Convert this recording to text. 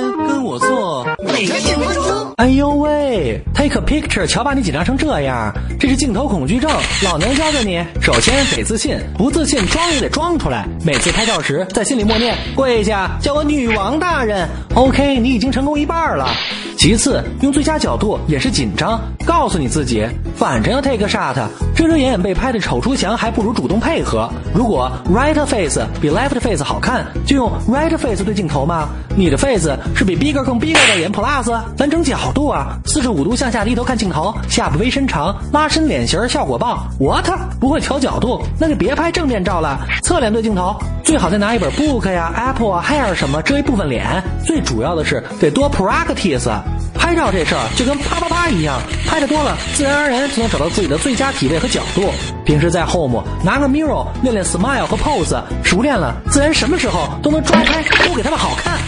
跟我做。每日镜分钟。哎呦喂，Take a picture，瞧把你紧张成这样，这是镜头恐惧症。老娘教教你，首先得自信，不自信装也得装出来。每次拍照时，在心里默念跪下，叫我女王大人。OK，你已经成功一半了。其次，用最佳角度也是紧张，告诉你自己，反正要 take a shot，遮遮掩掩被拍的丑出翔，还不如主动配合。如果 right face 比 left face 好看，就用 right face 对镜头嘛？你的 face 是比 bigger 更 bigger 的演 plus，咱整角度啊，四十五度向下低头看镜头，下巴微伸长，拉伸脸型，效果棒。What？不会调角度，那就别拍正面照了，侧脸对镜头，最好再拿一本 book 呀，apple 啊，hair 什么遮一部分脸。最主要的是得多 practice。拍照这事儿就跟啪啪啪一样，拍的多了，自然而然就能找到自己的最佳体位和角度。平时在 Home 拿个 mirror 练练 smile 和 pose，熟练了，自然什么时候都能抓拍，都给他们好看。